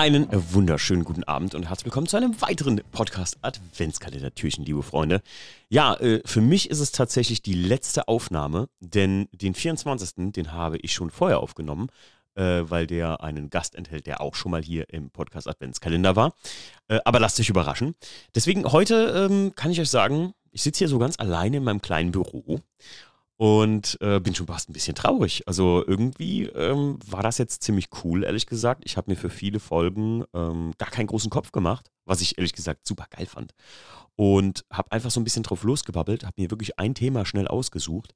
Einen wunderschönen guten Abend und herzlich willkommen zu einem weiteren Podcast Adventskalender-Türchen, liebe Freunde. Ja, äh, für mich ist es tatsächlich die letzte Aufnahme, denn den 24. den habe ich schon vorher aufgenommen, äh, weil der einen Gast enthält, der auch schon mal hier im Podcast Adventskalender war. Äh, aber lasst euch überraschen. Deswegen heute ähm, kann ich euch sagen, ich sitze hier so ganz alleine in meinem kleinen Büro und äh, bin schon fast ein bisschen traurig. Also irgendwie ähm, war das jetzt ziemlich cool, ehrlich gesagt. Ich habe mir für viele Folgen ähm, gar keinen großen Kopf gemacht, was ich ehrlich gesagt super geil fand. Und habe einfach so ein bisschen drauf losgebabbelt, habe mir wirklich ein Thema schnell ausgesucht.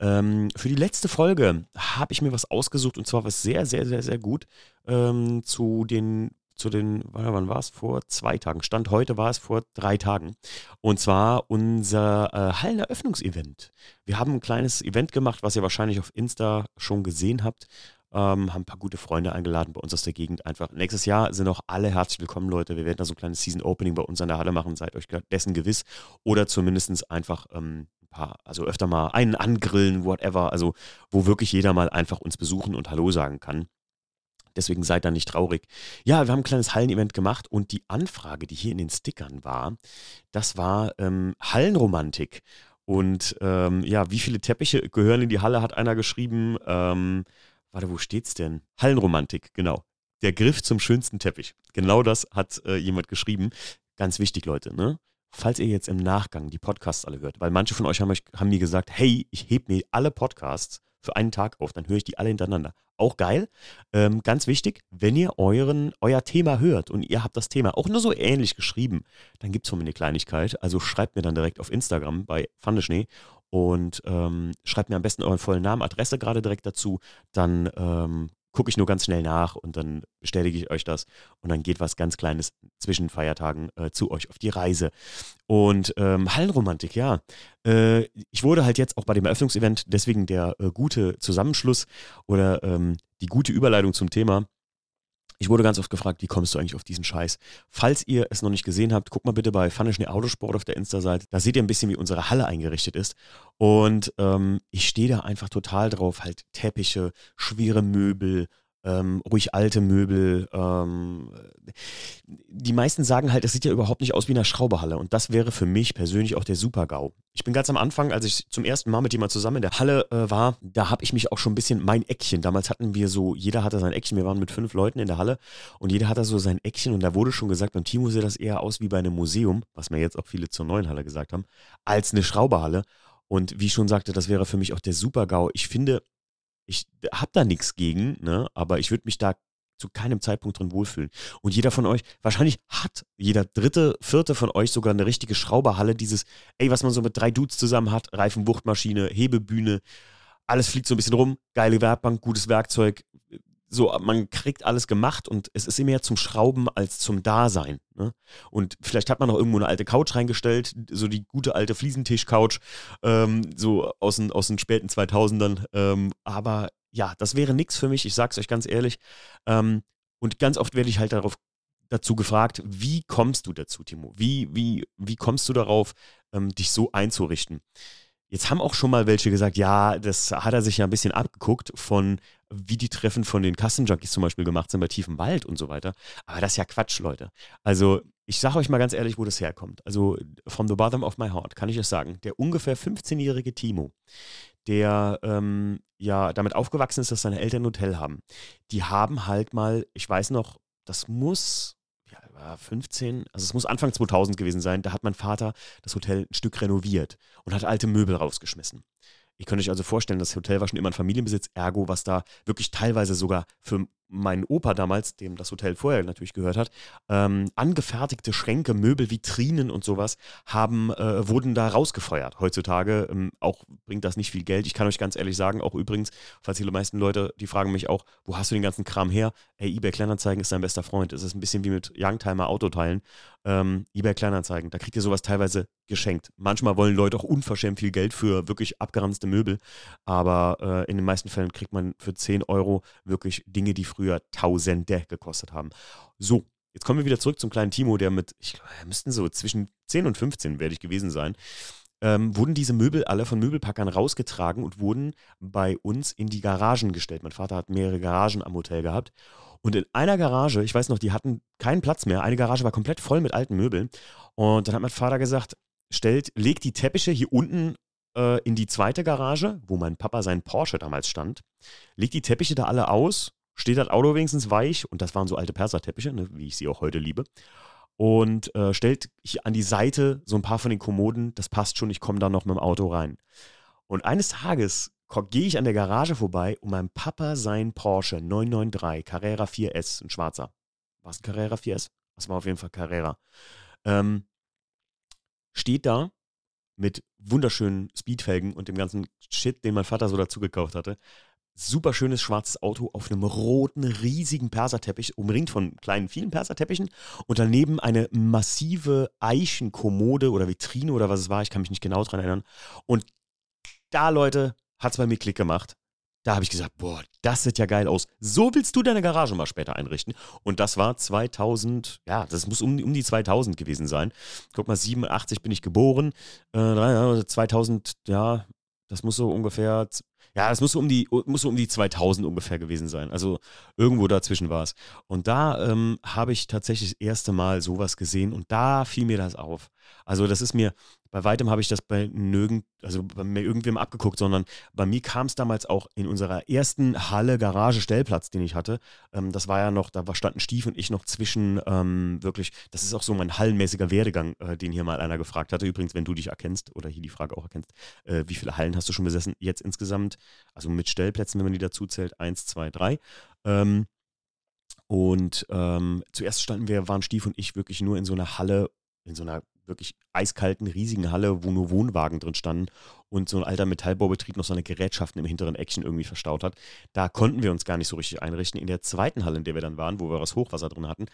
Ähm, für die letzte Folge habe ich mir was ausgesucht und zwar was sehr, sehr, sehr, sehr gut ähm, zu den zu den, wann war es? Vor zwei Tagen. Stand heute war es vor drei Tagen. Und zwar unser äh, Halleneröffnungsevent. Wir haben ein kleines Event gemacht, was ihr wahrscheinlich auf Insta schon gesehen habt. Ähm, haben ein paar gute Freunde eingeladen bei uns aus der Gegend einfach. Nächstes Jahr sind auch alle herzlich willkommen, Leute. Wir werden da so ein kleines Season Opening bei uns an der Halle machen, seid euch dessen gewiss. Oder zumindest einfach ähm, ein paar, also öfter mal einen angrillen, whatever. Also, wo wirklich jeder mal einfach uns besuchen und Hallo sagen kann. Deswegen seid da nicht traurig. Ja, wir haben ein kleines Hallenevent gemacht und die Anfrage, die hier in den Stickern war, das war ähm, Hallenromantik. Und ähm, ja, wie viele Teppiche gehören in die Halle, hat einer geschrieben. Ähm, warte, wo steht's denn? Hallenromantik, genau. Der Griff zum schönsten Teppich. Genau das hat äh, jemand geschrieben. Ganz wichtig, Leute, ne? Falls ihr jetzt im Nachgang die Podcasts alle hört, weil manche von euch haben, haben mir gesagt, hey, ich heb mir alle Podcasts für einen Tag auf, dann höre ich die alle hintereinander. Auch geil. Ähm, ganz wichtig, wenn ihr euren, euer Thema hört und ihr habt das Thema auch nur so ähnlich geschrieben, dann gibt es von mir eine Kleinigkeit. Also schreibt mir dann direkt auf Instagram bei Pfandeschnee und ähm, schreibt mir am besten euren vollen Namen, Adresse gerade direkt dazu. Dann ähm, gucke ich nur ganz schnell nach und dann bestätige ich euch das und dann geht was ganz Kleines zwischen Feiertagen äh, zu euch auf die Reise. Und ähm, Hallenromantik, ja. Äh, ich wurde halt jetzt auch bei dem Eröffnungsevent, deswegen der äh, gute Zusammenschluss oder ähm, die gute Überleitung zum Thema. Ich wurde ganz oft gefragt, wie kommst du eigentlich auf diesen Scheiß? Falls ihr es noch nicht gesehen habt, guckt mal bitte bei Funnischnee Autosport auf der Insta-Seite. Da seht ihr ein bisschen, wie unsere Halle eingerichtet ist. Und ähm, ich stehe da einfach total drauf. Halt Teppiche, schwere Möbel, ähm, ruhig alte Möbel. Ähm, die meisten sagen halt, es sieht ja überhaupt nicht aus wie eine Schrauberhalle. Und das wäre für mich persönlich auch der Super-GAU. Ich bin ganz am Anfang, als ich zum ersten Mal mit jemand zusammen in der Halle äh, war, da habe ich mich auch schon ein bisschen mein Eckchen. Damals hatten wir so, jeder hatte sein Eckchen. Wir waren mit fünf Leuten in der Halle und jeder hatte so sein Eckchen. Und da wurde schon gesagt, beim Timo sieht das eher aus wie bei einem Museum, was mir jetzt auch viele zur neuen Halle gesagt haben, als eine Schrauberhalle. Und wie ich schon sagte, das wäre für mich auch der Super-GAU. Ich finde, ich habe da nichts gegen, ne? aber ich würde mich da zu keinem Zeitpunkt drin wohlfühlen. Und jeder von euch, wahrscheinlich hat jeder dritte, vierte von euch sogar eine richtige Schrauberhalle, dieses, ey, was man so mit drei Dudes zusammen hat, Reifenwuchtmaschine, Hebebühne, alles fliegt so ein bisschen rum, geile Werkbank, gutes Werkzeug, so, man kriegt alles gemacht und es ist immer mehr zum Schrauben als zum Dasein. Ne? Und vielleicht hat man noch irgendwo eine alte Couch reingestellt, so die gute alte Fliesentisch-Couch, ähm, so aus den, aus den späten 2000ern. Ähm, aber ja, das wäre nichts für mich, ich sag's euch ganz ehrlich. Ähm, und ganz oft werde ich halt darauf dazu gefragt, wie kommst du dazu, Timo? Wie, wie, wie kommst du darauf, ähm, dich so einzurichten? Jetzt haben auch schon mal welche gesagt, ja, das hat er sich ja ein bisschen abgeguckt von, wie die Treffen von den Custom Junkies zum Beispiel gemacht sind bei tiefem Wald und so weiter. Aber das ist ja Quatsch, Leute. Also, ich sage euch mal ganz ehrlich, wo das herkommt. Also, from the bottom of my heart kann ich es sagen. Der ungefähr 15-jährige Timo, der ähm, ja damit aufgewachsen ist, dass seine Eltern ein Hotel haben, die haben halt mal, ich weiß noch, das muss 15, also es muss Anfang 2000 gewesen sein, da hat mein Vater das Hotel ein Stück renoviert und hat alte Möbel rausgeschmissen. Ihr könnt euch also vorstellen, das Hotel war schon immer ein Familienbesitz, ergo, was da wirklich teilweise sogar für meinen Opa damals, dem das Hotel vorher natürlich gehört hat, ähm, angefertigte Schränke, Möbel, Vitrinen und sowas haben, äh, wurden da rausgefeuert. Heutzutage ähm, auch bringt das nicht viel Geld. Ich kann euch ganz ehrlich sagen, auch übrigens, falls die meisten Leute, die fragen mich auch, wo hast du den ganzen Kram her? Ey, eBay Kleinanzeigen ist dein bester Freund. Es ist ein bisschen wie mit Youngtimer Autoteilen. Ähm, eBay Kleinanzeigen, da kriegt ihr sowas teilweise geschenkt. Manchmal wollen Leute auch unverschämt viel Geld für wirklich abgeranzte Möbel, aber äh, in den meisten Fällen kriegt man für 10 Euro wirklich Dinge, die früher Tausende gekostet haben. So, jetzt kommen wir wieder zurück zum kleinen Timo, der mit, ich glaube, er müssten so zwischen 10 und 15 werde ich gewesen sein, ähm, wurden diese Möbel alle von Möbelpackern rausgetragen und wurden bei uns in die Garagen gestellt. Mein Vater hat mehrere Garagen am Hotel gehabt. Und in einer Garage, ich weiß noch, die hatten keinen Platz mehr. Eine Garage war komplett voll mit alten Möbeln. Und dann hat mein Vater gesagt, stellt, legt die Teppiche hier unten äh, in die zweite Garage, wo mein Papa sein Porsche damals stand. Legt die Teppiche da alle aus, steht das Auto wenigstens weich. Und das waren so alte Perserteppiche, ne, wie ich sie auch heute liebe und äh, stellt an die Seite so ein paar von den Kommoden, das passt schon, ich komme da noch mit dem Auto rein. Und eines Tages gehe ich an der Garage vorbei und mein Papa sein Porsche 993 Carrera 4S, ein schwarzer. War es ein Carrera 4S? Das war auf jeden Fall Carrera. Ähm, steht da mit wunderschönen Speedfelgen und dem ganzen Shit, den mein Vater so dazu gekauft hatte super schönes schwarzes Auto auf einem roten, riesigen Perserteppich, umringt von kleinen, vielen Perserteppichen und daneben eine massive Eichenkommode oder Vitrine oder was es war, ich kann mich nicht genau dran erinnern. Und da, Leute, hat es bei mir Klick gemacht. Da habe ich gesagt, boah, das sieht ja geil aus. So willst du deine Garage mal später einrichten. Und das war 2000, ja, das muss um, um die 2000 gewesen sein. Guck mal, 87 bin ich geboren. Äh, 2000, ja, das muss so ungefähr ja, es muss so um die, muss um die 2000 ungefähr gewesen sein. Also irgendwo dazwischen war es. Und da ähm, habe ich tatsächlich das erste Mal sowas gesehen und da fiel mir das auf. Also das ist mir, bei weitem habe ich das bei nirgend, also bei mir irgendwem abgeguckt, sondern bei mir kam es damals auch in unserer ersten Halle Garage Stellplatz, den ich hatte. Ähm, das war ja noch, da standen Stief und ich noch zwischen ähm, wirklich, das ist auch so mein hallenmäßiger Werdegang, äh, den hier mal einer gefragt hatte. Übrigens, wenn du dich erkennst oder hier die Frage auch erkennst, äh, wie viele Hallen hast du schon besessen? Jetzt insgesamt, also mit Stellplätzen, wenn man die dazu zählt, eins, zwei, drei. Ähm, und ähm, zuerst standen wir, waren Stief und ich wirklich nur in so einer Halle, in so einer wirklich eiskalten, riesigen Halle, wo nur Wohnwagen drin standen und so ein alter Metallbaubetrieb noch seine Gerätschaften im hinteren Eckchen irgendwie verstaut hat. Da konnten wir uns gar nicht so richtig einrichten. In der zweiten Halle, in der wir dann waren, wo wir das Hochwasser drin hatten,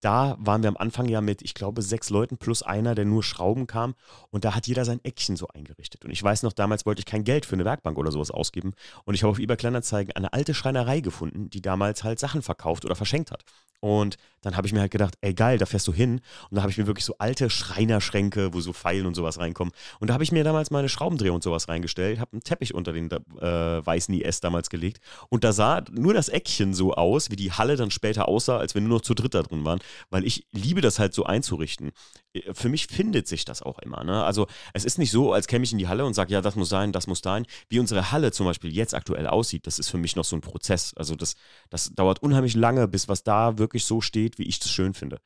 da waren wir am Anfang ja mit, ich glaube, sechs Leuten plus einer, der nur Schrauben kam. Und da hat jeder sein Eckchen so eingerichtet. Und ich weiß noch, damals wollte ich kein Geld für eine Werkbank oder sowas ausgeben. Und ich habe auf eBay Kleinanzeigen eine alte Schreinerei gefunden, die damals halt Sachen verkauft oder verschenkt hat. Und dann habe ich mir halt gedacht, ey geil, da fährst du hin. Und da habe ich mir wirklich so alte Schreinerschränke, wo so Pfeilen und sowas reinkommen. Und da habe ich mir damals meine Schraubendreher und sowas reingestellt, habe einen Teppich unter den äh, weißen IS damals gelegt. Und da sah nur das Eckchen so aus, wie die Halle dann später aussah, als wir nur noch zu dritt da drin waren. Weil ich liebe das halt so einzurichten. Äh, für mich findet sich das auch immer. Ne? Also es ist nicht so, als käme ich in die Halle und sage, ja, das muss sein, das muss sein. Wie unsere Halle zum Beispiel jetzt aktuell aussieht, das ist für mich noch so ein Prozess. Also das, das dauert unheimlich lange, bis was da wirklich so steht, wie ich das schön finde.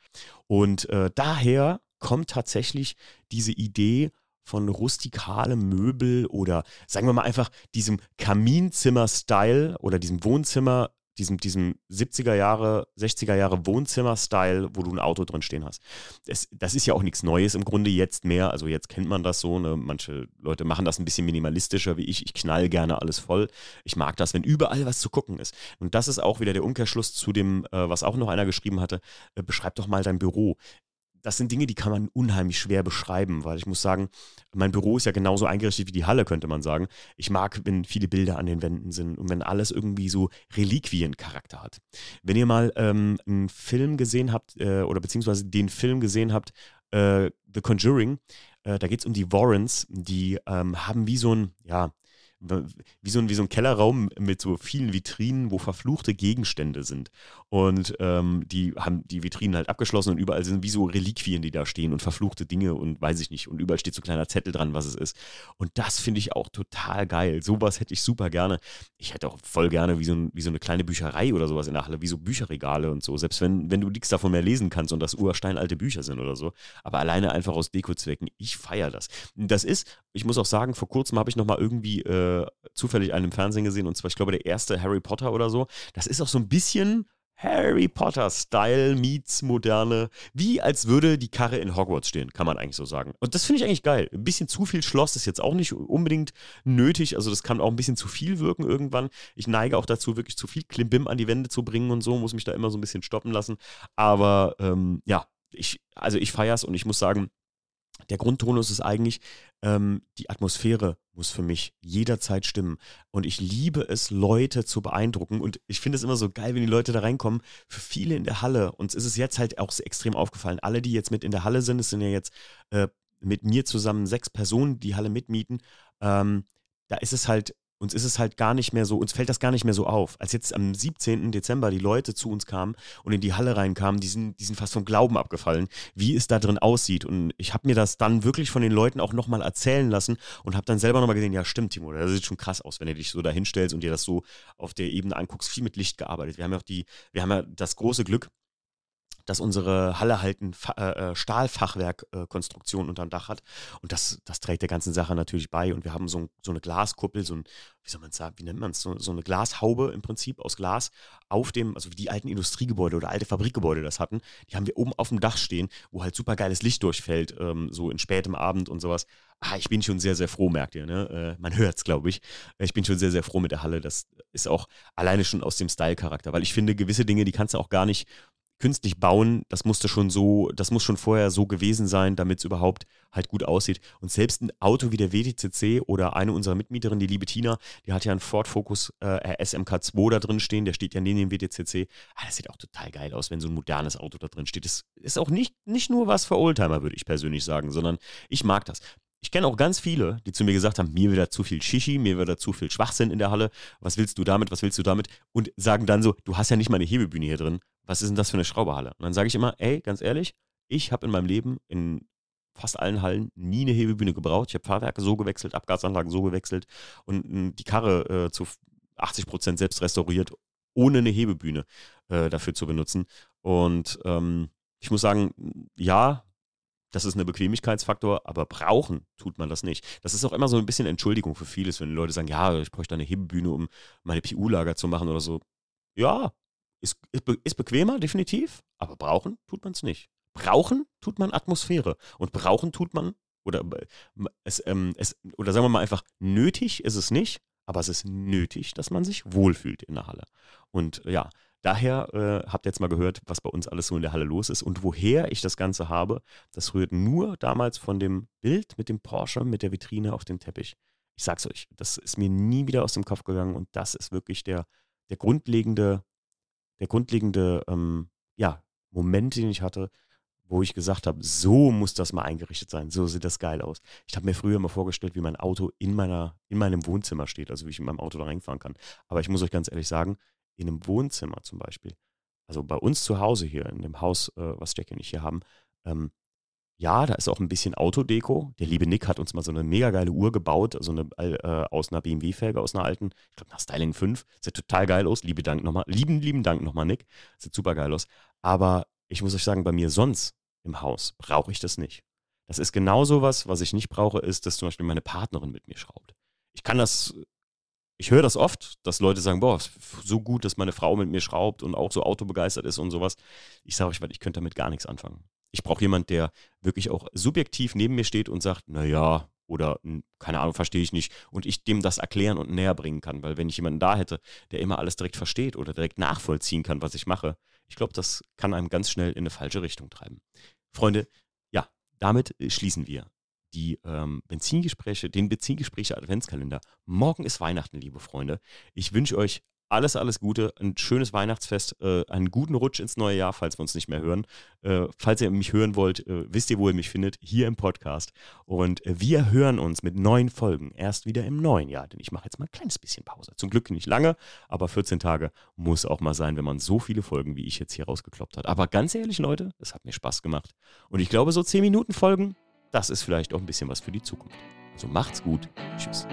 Und äh, daher kommt tatsächlich diese Idee von rustikalem Möbel oder sagen wir mal einfach diesem Kaminzimmer-Style oder diesem Wohnzimmer diesem, diesem 70er Jahre, 60er Jahre Wohnzimmer-Style, wo du ein Auto drin stehen hast. Das, das ist ja auch nichts Neues im Grunde jetzt mehr. Also jetzt kennt man das so. Ne? Manche Leute machen das ein bisschen minimalistischer wie ich. Ich knall gerne alles voll. Ich mag das, wenn überall was zu gucken ist. Und das ist auch wieder der Umkehrschluss zu dem, äh, was auch noch einer geschrieben hatte. Äh, beschreib doch mal dein Büro das sind Dinge, die kann man unheimlich schwer beschreiben, weil ich muss sagen, mein Büro ist ja genauso eingerichtet wie die Halle, könnte man sagen. Ich mag, wenn viele Bilder an den Wänden sind und wenn alles irgendwie so Reliquiencharakter hat. Wenn ihr mal ähm, einen Film gesehen habt, äh, oder beziehungsweise den Film gesehen habt, äh, The Conjuring, äh, da geht es um die Warrens, die ähm, haben wie so ein, ja, wie so, ein, wie so ein Kellerraum mit so vielen Vitrinen, wo verfluchte Gegenstände sind. Und ähm, die haben die Vitrinen halt abgeschlossen und überall sind wie so Reliquien, die da stehen und verfluchte Dinge und weiß ich nicht. Und überall steht so ein kleiner Zettel dran, was es ist. Und das finde ich auch total geil. Sowas hätte ich super gerne. Ich hätte auch voll gerne wie so, ein, wie so eine kleine Bücherei oder sowas in der Halle, wie so Bücherregale und so. Selbst wenn, wenn du nichts davon mehr lesen kannst und das ursteinalte Bücher sind oder so. Aber alleine einfach aus Dekozwecken, ich feiere das. Das ist, ich muss auch sagen, vor kurzem habe ich nochmal irgendwie äh, zufällig einen im Fernsehen gesehen und zwar, ich glaube, der erste Harry Potter oder so. Das ist auch so ein bisschen Harry Potter-Style meets moderne, wie als würde die Karre in Hogwarts stehen, kann man eigentlich so sagen. Und das finde ich eigentlich geil. Ein bisschen zu viel Schloss ist jetzt auch nicht unbedingt nötig. Also das kann auch ein bisschen zu viel wirken irgendwann. Ich neige auch dazu, wirklich zu viel Klimbim an die Wände zu bringen und so, muss mich da immer so ein bisschen stoppen lassen. Aber ähm, ja, ich, also ich feiere es und ich muss sagen, der Grundtonus ist eigentlich, ähm, die Atmosphäre muss für mich jederzeit stimmen. Und ich liebe es, Leute zu beeindrucken. Und ich finde es immer so geil, wenn die Leute da reinkommen. Für viele in der Halle, uns ist es jetzt halt auch extrem aufgefallen. Alle, die jetzt mit in der Halle sind, es sind ja jetzt äh, mit mir zusammen sechs Personen die Halle mitmieten. Ähm, da ist es halt uns ist es halt gar nicht mehr so, uns fällt das gar nicht mehr so auf. Als jetzt am 17. Dezember die Leute zu uns kamen und in die Halle reinkamen, die sind, die sind fast vom Glauben abgefallen, wie es da drin aussieht. Und ich habe mir das dann wirklich von den Leuten auch nochmal erzählen lassen und habe dann selber nochmal gesehen, ja stimmt, Timo, das sieht schon krass aus, wenn du dich so da hinstellst und dir das so auf der Ebene anguckst. Viel mit Licht gearbeitet. Wir haben ja auch die, wir haben ja das große Glück, dass unsere Halle halt eine äh, äh, Stahlfachwerkkonstruktion äh, unterm Dach hat. Und das, das trägt der ganzen Sache natürlich bei. Und wir haben so, so eine Glaskuppel, so ein, wie soll man sagen, wie nennt man es, so, so, eine Glashaube im Prinzip aus Glas auf dem, also wie die alten Industriegebäude oder alte Fabrikgebäude das hatten, die haben wir oben auf dem Dach stehen, wo halt super geiles Licht durchfällt, ähm, so in spätem Abend und sowas. Ah, ich bin schon sehr, sehr froh, merkt ihr, ne? Äh, man hört es, glaube ich. Ich bin schon sehr, sehr froh mit der Halle. Das ist auch alleine schon aus dem Style-Charakter, weil ich finde, gewisse Dinge, die kannst du auch gar nicht künstlich bauen, das musste schon so, das muss schon vorher so gewesen sein, damit es überhaupt halt gut aussieht. Und selbst ein Auto wie der WTCC oder eine unserer Mitmieterinnen, die liebe Tina, die hat ja einen Ford Focus äh, SMK2 da drin stehen, der steht ja neben dem WTCC. Ah, das sieht auch total geil aus, wenn so ein modernes Auto da drin steht. Das ist auch nicht, nicht nur was für Oldtimer, würde ich persönlich sagen, sondern ich mag das. Ich kenne auch ganz viele, die zu mir gesagt haben, mir wird da zu viel Shishi, mir wird da zu viel Schwachsinn in der Halle. Was willst du damit? Was willst du damit? Und sagen dann so, du hast ja nicht mal eine Hebebühne hier drin. Was ist denn das für eine Schrauberhalle? Und dann sage ich immer, ey, ganz ehrlich, ich habe in meinem Leben in fast allen Hallen nie eine Hebebühne gebraucht. Ich habe Fahrwerke so gewechselt, Abgasanlagen so gewechselt und hm, die Karre äh, zu 80 Prozent selbst restauriert, ohne eine Hebebühne äh, dafür zu benutzen. Und ähm, ich muss sagen, ja, das ist ein Bequemlichkeitsfaktor, aber brauchen tut man das nicht. Das ist auch immer so ein bisschen Entschuldigung für vieles, wenn Leute sagen, ja, ich bräuchte eine Hebebühne, um meine PU-Lager zu machen oder so. Ja, ist, ist, ist bequemer, definitiv, aber brauchen tut man es nicht. Brauchen tut man Atmosphäre und brauchen tut man, oder, äh, es, ähm, es, oder sagen wir mal einfach, nötig ist es nicht, aber es ist nötig, dass man sich wohlfühlt in der Halle. Und ja, Daher äh, habt ihr jetzt mal gehört, was bei uns alles so in der Halle los ist und woher ich das Ganze habe. Das rührt nur damals von dem Bild mit dem Porsche, mit der Vitrine auf dem Teppich. Ich sag's euch, das ist mir nie wieder aus dem Kopf gegangen und das ist wirklich der, der grundlegende, der grundlegende ähm, ja, Moment, den ich hatte, wo ich gesagt habe, so muss das mal eingerichtet sein, so sieht das geil aus. Ich habe mir früher mal vorgestellt, wie mein Auto in, meiner, in meinem Wohnzimmer steht, also wie ich in meinem Auto da reinfahren kann. Aber ich muss euch ganz ehrlich sagen, in einem Wohnzimmer zum Beispiel, also bei uns zu Hause hier, in dem Haus, äh, was Jackie und ich hier haben, ähm, ja, da ist auch ein bisschen Autodeko. Der liebe Nick hat uns mal so eine mega geile Uhr gebaut, so eine äh, aus einer BMW-Felge, aus einer alten, ich glaube nach Styling 5. Sieht total geil aus. Liebe Dank nochmal. Lieben, lieben Dank nochmal, Nick. Sieht super geil aus. Aber ich muss euch sagen, bei mir sonst im Haus brauche ich das nicht. Das ist genau so was, was ich nicht brauche, ist, dass zum Beispiel meine Partnerin mit mir schraubt. Ich kann das ich höre das oft, dass Leute sagen, boah, so gut, dass meine Frau mit mir schraubt und auch so autobegeistert ist und sowas. Ich sage euch, ich könnte damit gar nichts anfangen. Ich brauche jemanden, der wirklich auch subjektiv neben mir steht und sagt, naja, oder hm, keine Ahnung, verstehe ich nicht. Und ich dem das erklären und näher bringen kann. Weil wenn ich jemanden da hätte, der immer alles direkt versteht oder direkt nachvollziehen kann, was ich mache, ich glaube, das kann einem ganz schnell in eine falsche Richtung treiben. Freunde, ja, damit schließen wir die ähm, Benzingespräche, den Benzingespräche Adventskalender. Morgen ist Weihnachten, liebe Freunde. Ich wünsche euch alles, alles Gute, ein schönes Weihnachtsfest, äh, einen guten Rutsch ins neue Jahr, falls wir uns nicht mehr hören. Äh, falls ihr mich hören wollt, äh, wisst ihr, wo ihr mich findet, hier im Podcast. Und äh, wir hören uns mit neuen Folgen erst wieder im neuen Jahr, denn ich mache jetzt mal ein kleines bisschen Pause. Zum Glück nicht lange, aber 14 Tage muss auch mal sein, wenn man so viele Folgen wie ich jetzt hier rausgekloppt hat. Aber ganz ehrlich, Leute, es hat mir Spaß gemacht. Und ich glaube, so 10 Minuten Folgen das ist vielleicht auch ein bisschen was für die Zukunft. Also macht's gut. Tschüss.